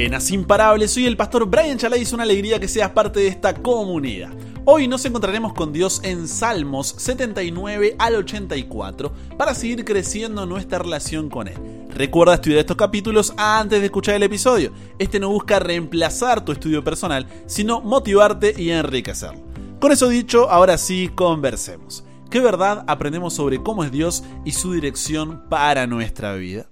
Buenas, imparables, soy el pastor Brian Chalai es una alegría que seas parte de esta comunidad. Hoy nos encontraremos con Dios en Salmos 79 al 84 para seguir creciendo nuestra relación con Él. Recuerda estudiar estos capítulos antes de escuchar el episodio. Este no busca reemplazar tu estudio personal, sino motivarte y enriquecerlo. Con eso dicho, ahora sí, conversemos. ¿Qué verdad aprendemos sobre cómo es Dios y su dirección para nuestra vida?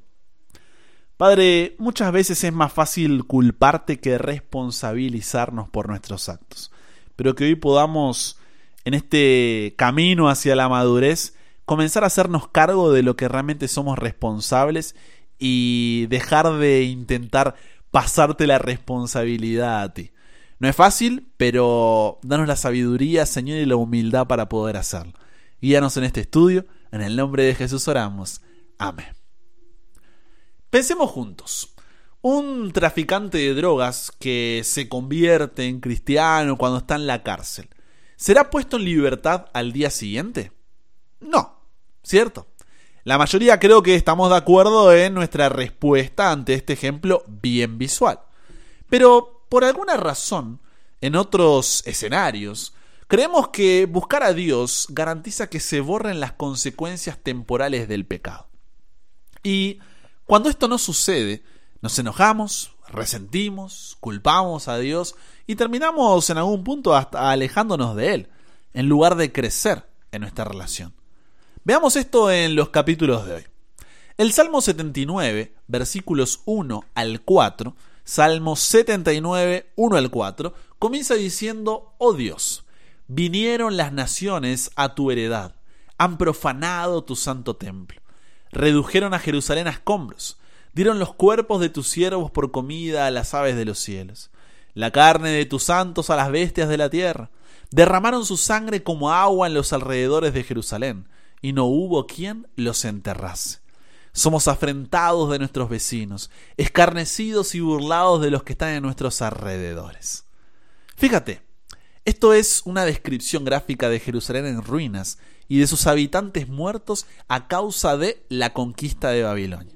Padre, muchas veces es más fácil culparte que responsabilizarnos por nuestros actos, pero que hoy podamos, en este camino hacia la madurez, comenzar a hacernos cargo de lo que realmente somos responsables y dejar de intentar pasarte la responsabilidad a ti. No es fácil, pero danos la sabiduría, Señor, y la humildad para poder hacerlo. Guíanos en este estudio, en el nombre de Jesús oramos. Amén. Pensemos juntos. Un traficante de drogas que se convierte en cristiano cuando está en la cárcel, ¿será puesto en libertad al día siguiente? No, ¿cierto? La mayoría creo que estamos de acuerdo en nuestra respuesta ante este ejemplo bien visual. Pero, por alguna razón, en otros escenarios, creemos que buscar a Dios garantiza que se borren las consecuencias temporales del pecado. Y cuando esto no sucede, nos enojamos, resentimos, culpamos a Dios y terminamos en algún punto hasta alejándonos de Él, en lugar de crecer en nuestra relación. Veamos esto en los capítulos de hoy. El Salmo 79, versículos 1 al 4, Salmo 79, 1 al 4, comienza diciendo, Oh Dios, vinieron las naciones a tu heredad, han profanado tu santo templo redujeron a Jerusalén a escombros, dieron los cuerpos de tus siervos por comida a las aves de los cielos, la carne de tus santos a las bestias de la tierra, derramaron su sangre como agua en los alrededores de Jerusalén, y no hubo quien los enterrase. Somos afrentados de nuestros vecinos, escarnecidos y burlados de los que están en nuestros alrededores. Fíjate, esto es una descripción gráfica de Jerusalén en ruinas y de sus habitantes muertos a causa de la conquista de Babilonia.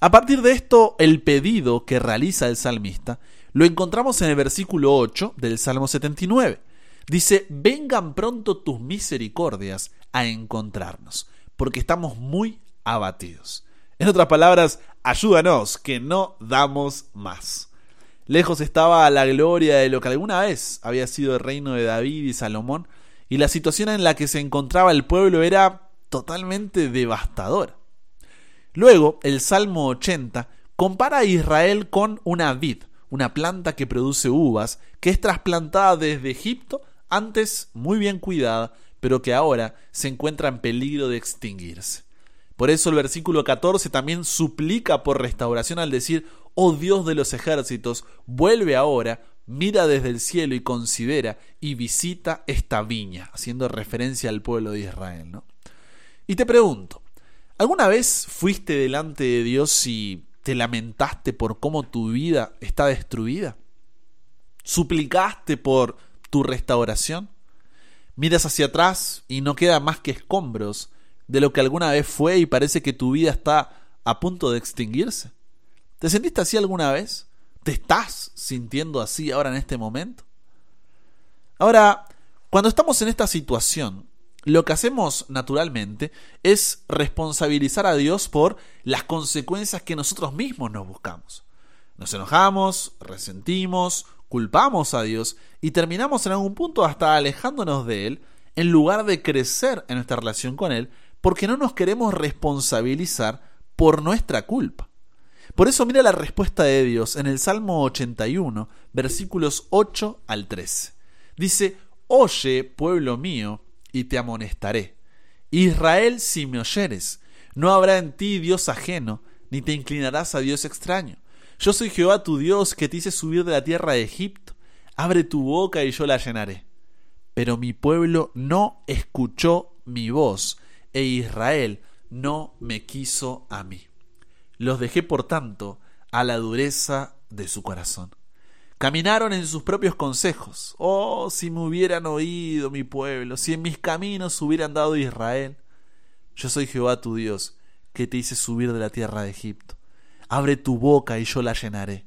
A partir de esto, el pedido que realiza el salmista lo encontramos en el versículo 8 del Salmo 79. Dice, vengan pronto tus misericordias a encontrarnos, porque estamos muy abatidos. En otras palabras, ayúdanos, que no damos más. Lejos estaba la gloria de lo que alguna vez había sido el reino de David y Salomón, y la situación en la que se encontraba el pueblo era totalmente devastadora. Luego, el Salmo 80 compara a Israel con una vid, una planta que produce uvas, que es trasplantada desde Egipto, antes muy bien cuidada, pero que ahora se encuentra en peligro de extinguirse. Por eso el versículo 14 también suplica por restauración al decir, oh Dios de los ejércitos, vuelve ahora, mira desde el cielo y considera y visita esta viña, haciendo referencia al pueblo de Israel, ¿no? Y te pregunto, ¿alguna vez fuiste delante de Dios y te lamentaste por cómo tu vida está destruida? ¿Suplicaste por tu restauración? Miras hacia atrás y no queda más que escombros de lo que alguna vez fue y parece que tu vida está a punto de extinguirse. ¿Te sentiste así alguna vez? ¿Te estás sintiendo así ahora en este momento? Ahora, cuando estamos en esta situación, lo que hacemos naturalmente es responsabilizar a Dios por las consecuencias que nosotros mismos nos buscamos. Nos enojamos, resentimos, culpamos a Dios y terminamos en algún punto hasta alejándonos de Él en lugar de crecer en nuestra relación con Él porque no nos queremos responsabilizar por nuestra culpa. Por eso mira la respuesta de Dios en el Salmo 81, versículos 8 al 13. Dice, Oye, pueblo mío, y te amonestaré. Israel, si me oyeres, no habrá en ti Dios ajeno, ni te inclinarás a Dios extraño. Yo soy Jehová tu Dios, que te hice subir de la tierra de Egipto. Abre tu boca y yo la llenaré. Pero mi pueblo no escuchó mi voz, e Israel no me quiso a mí. Los dejé, por tanto, a la dureza de su corazón. Caminaron en sus propios consejos. Oh, si me hubieran oído mi pueblo, si en mis caminos hubieran dado Israel. Yo soy Jehová tu Dios, que te hice subir de la tierra de Egipto. Abre tu boca y yo la llenaré.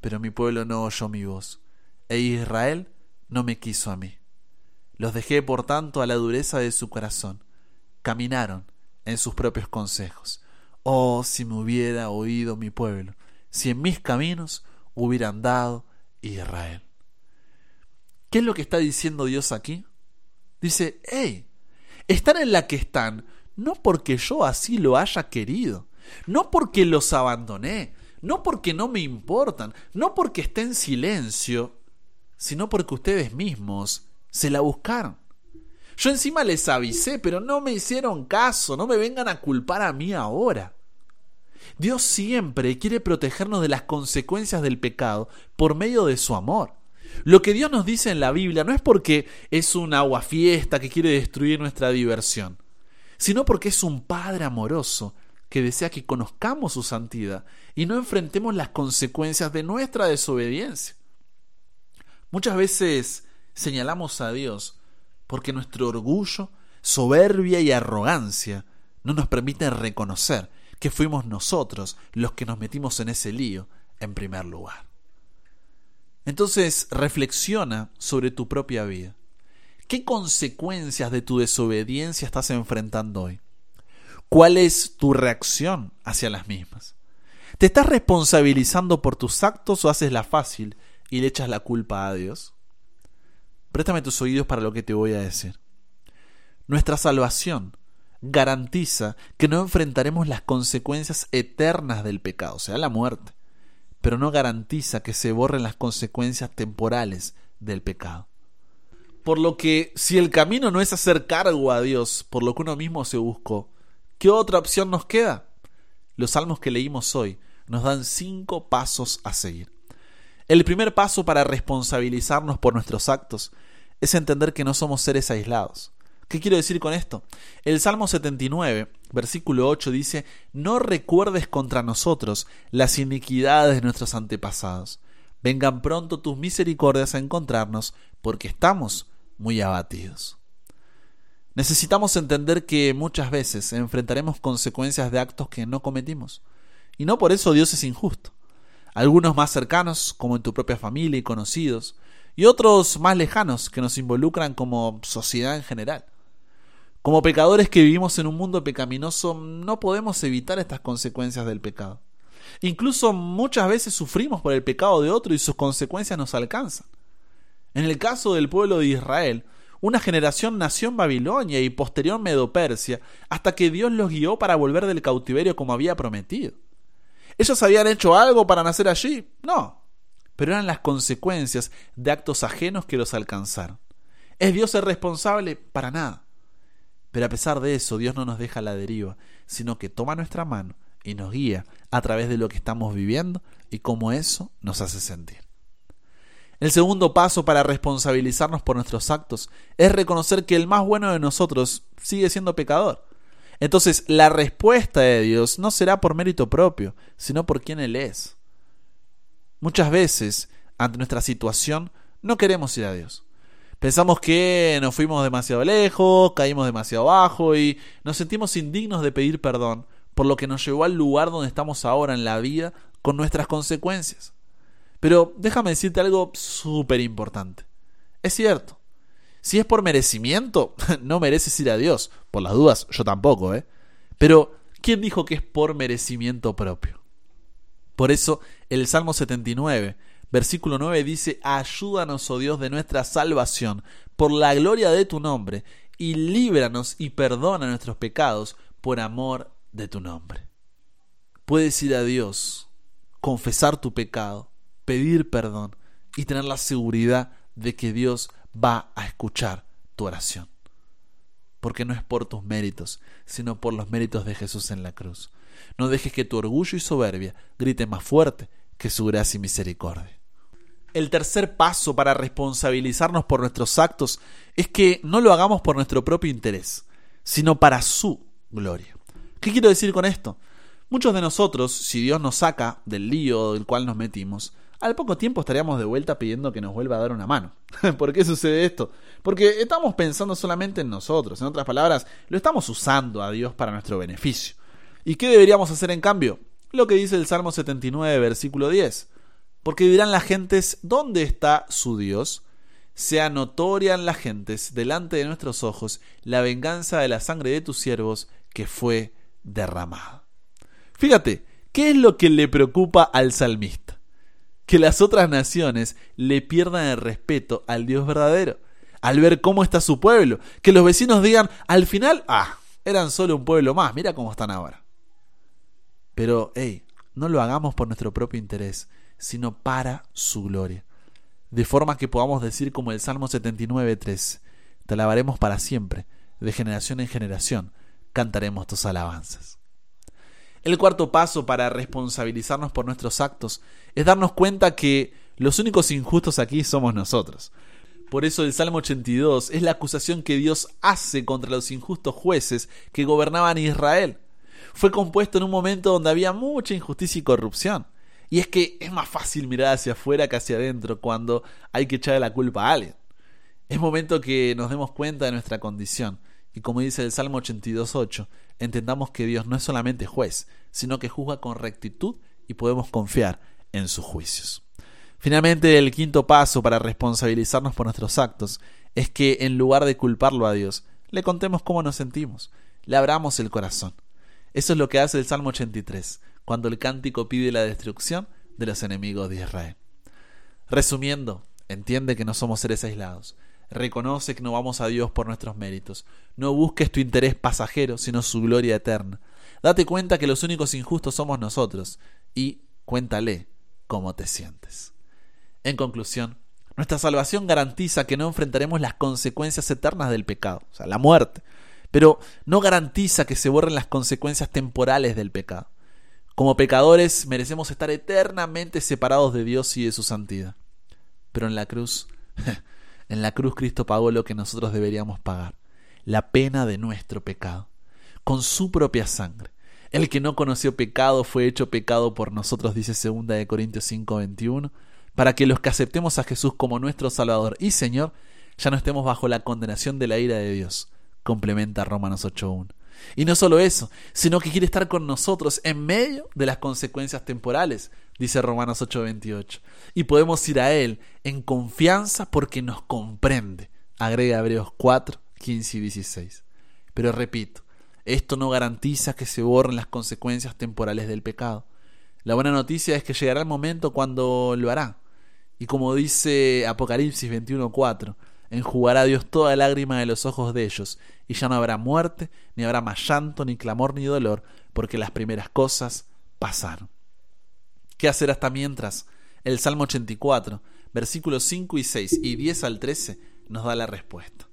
pero mi pueblo no oyó mi voz, e Israel no me quiso a mí. Los dejé, por tanto, a la dureza de su corazón. Caminaron en sus propios consejos. Oh, si me hubiera oído mi pueblo, si en mis caminos hubiera andado Israel. ¿Qué es lo que está diciendo Dios aquí? Dice, hey, están en la que están, no porque yo así lo haya querido, no porque los abandoné, no porque no me importan, no porque esté en silencio, sino porque ustedes mismos se la buscaron. Yo encima les avisé, pero no me hicieron caso, no me vengan a culpar a mí ahora. Dios siempre quiere protegernos de las consecuencias del pecado por medio de su amor. Lo que Dios nos dice en la Biblia no es porque es un agua fiesta que quiere destruir nuestra diversión, sino porque es un Padre amoroso que desea que conozcamos su santidad y no enfrentemos las consecuencias de nuestra desobediencia. Muchas veces señalamos a Dios porque nuestro orgullo, soberbia y arrogancia no nos permiten reconocer que fuimos nosotros los que nos metimos en ese lío en primer lugar. Entonces reflexiona sobre tu propia vida. ¿Qué consecuencias de tu desobediencia estás enfrentando hoy? ¿Cuál es tu reacción hacia las mismas? ¿Te estás responsabilizando por tus actos o haces la fácil y le echas la culpa a Dios? Préstame tus oídos para lo que te voy a decir. Nuestra salvación garantiza que no enfrentaremos las consecuencias eternas del pecado, o sea, la muerte, pero no garantiza que se borren las consecuencias temporales del pecado. Por lo que, si el camino no es hacer cargo a Dios por lo que uno mismo se buscó, ¿Qué otra opción nos queda? Los salmos que leímos hoy nos dan cinco pasos a seguir. El primer paso para responsabilizarnos por nuestros actos es entender que no somos seres aislados. ¿Qué quiero decir con esto? El Salmo 79, versículo 8 dice, No recuerdes contra nosotros las iniquidades de nuestros antepasados. Vengan pronto tus misericordias a encontrarnos, porque estamos muy abatidos. Necesitamos entender que muchas veces enfrentaremos consecuencias de actos que no cometimos. Y no por eso Dios es injusto. Algunos más cercanos, como en tu propia familia y conocidos, y otros más lejanos que nos involucran como sociedad en general. Como pecadores que vivimos en un mundo pecaminoso, no podemos evitar estas consecuencias del pecado. Incluso muchas veces sufrimos por el pecado de otro y sus consecuencias nos alcanzan. En el caso del pueblo de Israel, una generación nació en Babilonia y posterior Medo-Persia, hasta que Dios los guió para volver del cautiverio como había prometido. ¿Ellos habían hecho algo para nacer allí? No, pero eran las consecuencias de actos ajenos que los alcanzaron. ¿Es Dios el responsable? Para nada. Pero a pesar de eso, Dios no nos deja a la deriva, sino que toma nuestra mano y nos guía a través de lo que estamos viviendo y cómo eso nos hace sentir. El segundo paso para responsabilizarnos por nuestros actos es reconocer que el más bueno de nosotros sigue siendo pecador. Entonces, la respuesta de Dios no será por mérito propio, sino por quien Él es. Muchas veces, ante nuestra situación, no queremos ir a Dios. Pensamos que nos fuimos demasiado lejos, caímos demasiado bajo y nos sentimos indignos de pedir perdón por lo que nos llevó al lugar donde estamos ahora en la vida con nuestras consecuencias. Pero déjame decirte algo súper importante. Es cierto. Si es por merecimiento, no mereces ir a Dios. Por las dudas, yo tampoco, ¿eh? Pero, ¿quién dijo que es por merecimiento propio? Por eso, el Salmo 79, versículo 9 dice, Ayúdanos, oh Dios, de nuestra salvación, por la gloria de tu nombre, y líbranos y perdona nuestros pecados por amor de tu nombre. Puedes ir a Dios, confesar tu pecado, pedir perdón y tener la seguridad de que Dios va a escuchar tu oración. Porque no es por tus méritos, sino por los méritos de Jesús en la cruz. No dejes que tu orgullo y soberbia grite más fuerte que su gracia y misericordia. El tercer paso para responsabilizarnos por nuestros actos es que no lo hagamos por nuestro propio interés, sino para su gloria. ¿Qué quiero decir con esto? Muchos de nosotros, si Dios nos saca del lío del cual nos metimos, al poco tiempo estaríamos de vuelta pidiendo que nos vuelva a dar una mano. ¿Por qué sucede esto? Porque estamos pensando solamente en nosotros. En otras palabras, lo estamos usando a Dios para nuestro beneficio. ¿Y qué deberíamos hacer en cambio? Lo que dice el Salmo 79, versículo 10. Porque dirán las gentes, ¿dónde está su Dios? Sea notoria en las gentes, delante de nuestros ojos, la venganza de la sangre de tus siervos que fue derramada. Fíjate, ¿qué es lo que le preocupa al salmista? Que las otras naciones le pierdan el respeto al Dios verdadero, al ver cómo está su pueblo, que los vecinos digan, al final, ah, eran solo un pueblo más, mira cómo están ahora. Pero, hey, no lo hagamos por nuestro propio interés, sino para su gloria. De forma que podamos decir como el Salmo 79.3, te alabaremos para siempre, de generación en generación, cantaremos tus alabanzas. El cuarto paso para responsabilizarnos por nuestros actos es darnos cuenta que los únicos injustos aquí somos nosotros. Por eso el Salmo 82 es la acusación que Dios hace contra los injustos jueces que gobernaban Israel. Fue compuesto en un momento donde había mucha injusticia y corrupción. Y es que es más fácil mirar hacia afuera que hacia adentro cuando hay que echarle la culpa a alguien. Es momento que nos demos cuenta de nuestra condición y como dice el Salmo 82.8, entendamos que Dios no es solamente juez, sino que juzga con rectitud y podemos confiar en sus juicios. Finalmente, el quinto paso para responsabilizarnos por nuestros actos es que en lugar de culparlo a Dios, le contemos cómo nos sentimos, le abramos el corazón. Eso es lo que hace el Salmo 83, cuando el cántico pide la destrucción de los enemigos de Israel. Resumiendo, entiende que no somos seres aislados. Reconoce que no vamos a Dios por nuestros méritos. No busques tu interés pasajero, sino su gloria eterna. Date cuenta que los únicos injustos somos nosotros y cuéntale cómo te sientes. En conclusión, nuestra salvación garantiza que no enfrentaremos las consecuencias eternas del pecado, o sea, la muerte, pero no garantiza que se borren las consecuencias temporales del pecado. Como pecadores merecemos estar eternamente separados de Dios y de su santidad. Pero en la cruz, en la cruz Cristo pagó lo que nosotros deberíamos pagar, la pena de nuestro pecado, con su propia sangre. El que no conoció pecado fue hecho pecado por nosotros, dice 2 de Corintios 5:21, para que los que aceptemos a Jesús como nuestro Salvador y Señor, ya no estemos bajo la condenación de la ira de Dios, complementa Romanos 8:1. Y no solo eso, sino que quiere estar con nosotros en medio de las consecuencias temporales, dice Romanos 8:28. Y podemos ir a Él en confianza porque nos comprende, agrega Hebreos 4, 15 y 16. Pero repito, esto no garantiza que se borren las consecuencias temporales del pecado. La buena noticia es que llegará el momento cuando lo hará. Y como dice Apocalipsis 21:4, enjugará Dios toda lágrima de los ojos de ellos, y ya no habrá muerte, ni habrá más llanto, ni clamor, ni dolor, porque las primeras cosas pasaron. ¿Qué hacer hasta mientras? El Salmo 84, versículos 5 y 6 y 10 al 13 nos da la respuesta.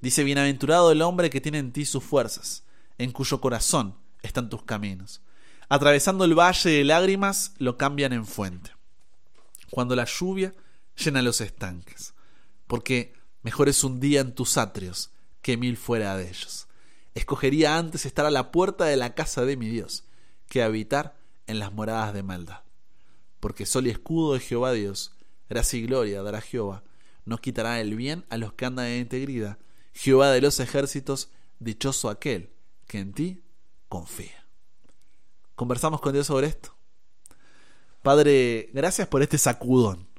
Dice, Bienaventurado el hombre que tiene en ti sus fuerzas, en cuyo corazón están tus caminos. Atravesando el valle de lágrimas, lo cambian en fuente. Cuando la lluvia llena los estanques. Porque Mejor es un día en tus atrios que mil fuera de ellos. Escogería antes estar a la puerta de la casa de mi Dios que habitar en las moradas de maldad. Porque sol y escudo de Jehová Dios, gracia y gloria dará Jehová, nos quitará el bien a los que andan en integridad. Jehová de los ejércitos, dichoso aquel que en ti confía. Conversamos con Dios sobre esto. Padre, gracias por este sacudón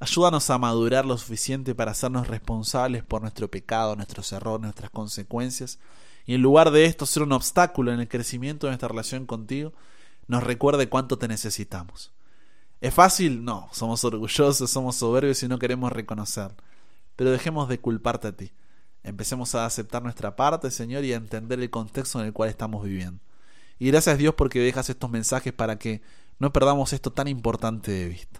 Ayúdanos a madurar lo suficiente para hacernos responsables por nuestro pecado, nuestros errores, nuestras consecuencias, y en lugar de esto ser un obstáculo en el crecimiento de nuestra relación contigo, nos recuerde cuánto te necesitamos. ¿Es fácil? No, somos orgullosos, somos soberbios y no queremos reconocer. Pero dejemos de culparte a ti. Empecemos a aceptar nuestra parte, Señor, y a entender el contexto en el cual estamos viviendo. Y gracias Dios porque dejas estos mensajes para que no perdamos esto tan importante de vista.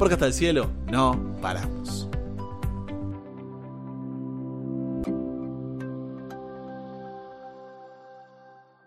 Porque hasta el cielo no paramos.